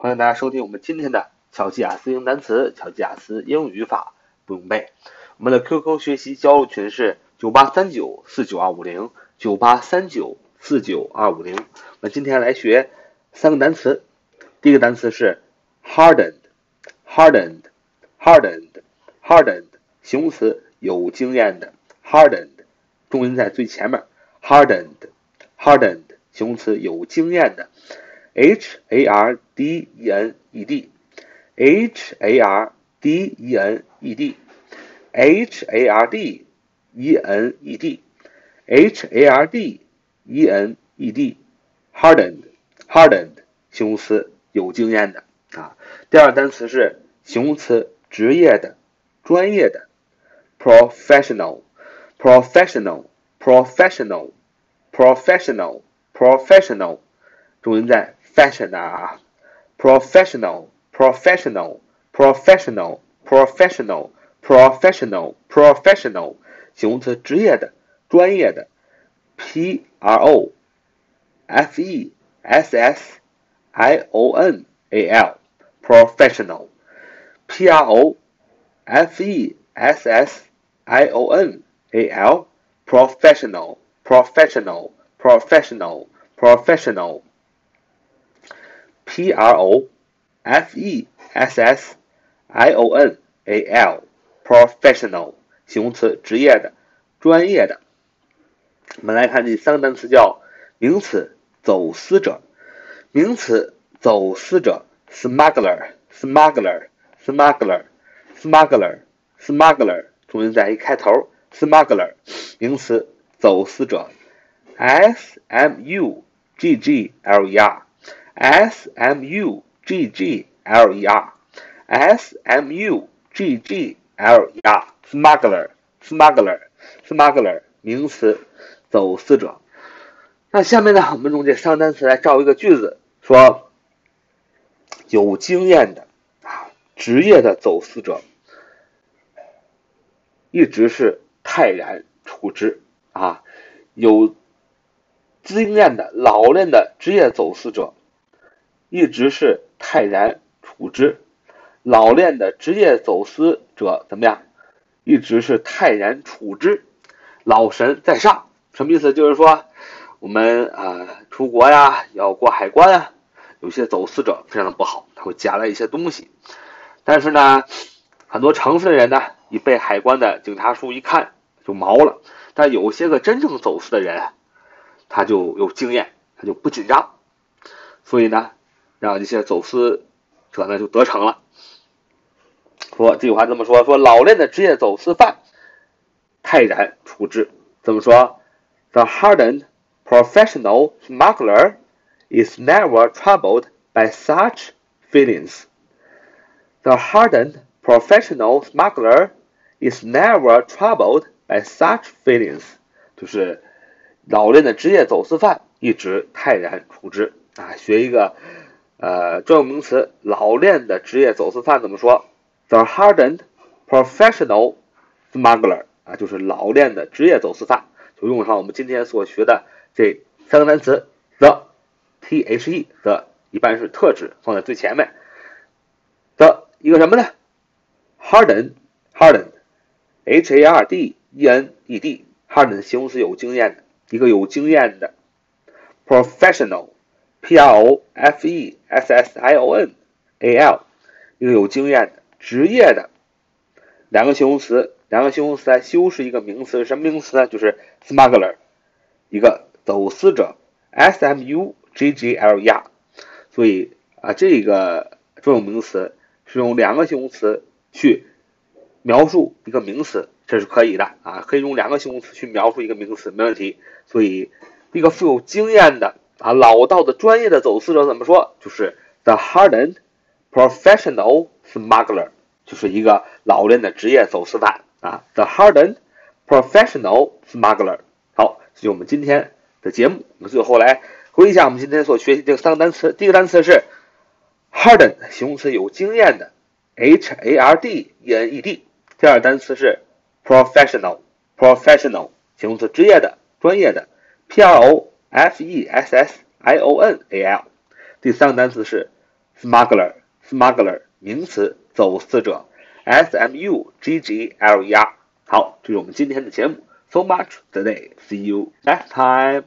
欢迎大家收听我们今天的巧记雅思英语单词、巧记雅思英语语法不用背。我们的 QQ 学习交流群是九八三九四九二五零九八三九四九二五零。我们今天来学三个单词，第一个单词是 hardened，hardened，hardened，hardened，形容词，有经验的，hardened，重音在最前面，hardened，hardened，形容词，有经验的。H A R D E N E D H A R D E N E D H A R D E N E D H A R D E N E D hardened hardened 形容词有经验的啊。第二个单词是形容词职业的、专业的，professional professional professional professional professional 重音在 fashion 啊，professional professional professional professional professional professional 形容词职业的、专业的，p r o f e s s i o n a l professional p r o f e s s i o n a l professional professional professional professional P R O F E S S I O N A L，professional，形容词，职业的，专业的。我们来看第三个单词，叫名词，走私者。名词，走私者，smuggler，smuggler，smuggler，smuggler，smuggler，重音在一开头，smuggler，名词，走私者，S M U G G L E R。S M U G G L E R S M U G G L E R smuggler smuggler smuggler 名词，走私者。那下面呢，我们用这三个单词来造一个句子，说有经验的啊，职业的走私者，一直是泰然处之啊，有经验的老练的职业走私者。一直是泰然处之，老练的职业走私者怎么样？一直是泰然处之，老神在上。什么意思？就是说，我们啊出国呀，要过海关啊，有些走私者非常的不好，他会夹了一些东西。但是呢，很多城市的人呢，一被海关的警察叔一看就毛了。但有些个真正走私的人，他就有经验，他就不紧张。所以呢。让这些走私者呢就得逞了。说这句话这么说：说老练的职业走私犯泰然处之。怎么说？The hardened professional smuggler is never troubled by such feelings. The hardened professional smuggler is never troubled by such feelings. 就是老练的职业走私犯一直泰然处之啊。学一个。呃，专有名词，老练的职业走私犯怎么说？The hardened professional smuggler 啊，就是老练的职业走私犯，就用上我们今天所学的这三个单词，the t h e the 一般是特指放在最前面的一个什么呢？hardened hardened h a r d e n e d hardened 形容词有经验的，一个有经验的 professional。P R O F E S S I O N A L，一个有经验的、职业的，两个形容词，两个形容词来修饰一个名词，什么名词呢？就是 smuggler，一个走私者，S M U G G L E R。所以啊，这个专有名词是用两个形容词去描述一个名词，这是可以的啊，可以用两个形容词去描述一个名词，没问题。所以，一个富有经验的。啊，老道的专业的走私者怎么说？就是 the hardened professional smuggler，就是一个老练的职业走私犯啊。the hardened professional smuggler。好，这就我们今天的节目。我们最后来回忆一下我们今天所学习这三个单词。第一个单词是 hardened，形容词有经验的，h a r d e n e d。第二个单词是 professional，professional，形容词职业的、专业的，p r o。F E S S I O N A L，第三个单词是 smuggler，smuggler 名词，走私者，s m u g g l e r。好，这是我们今天的节目。So much today. See you next time.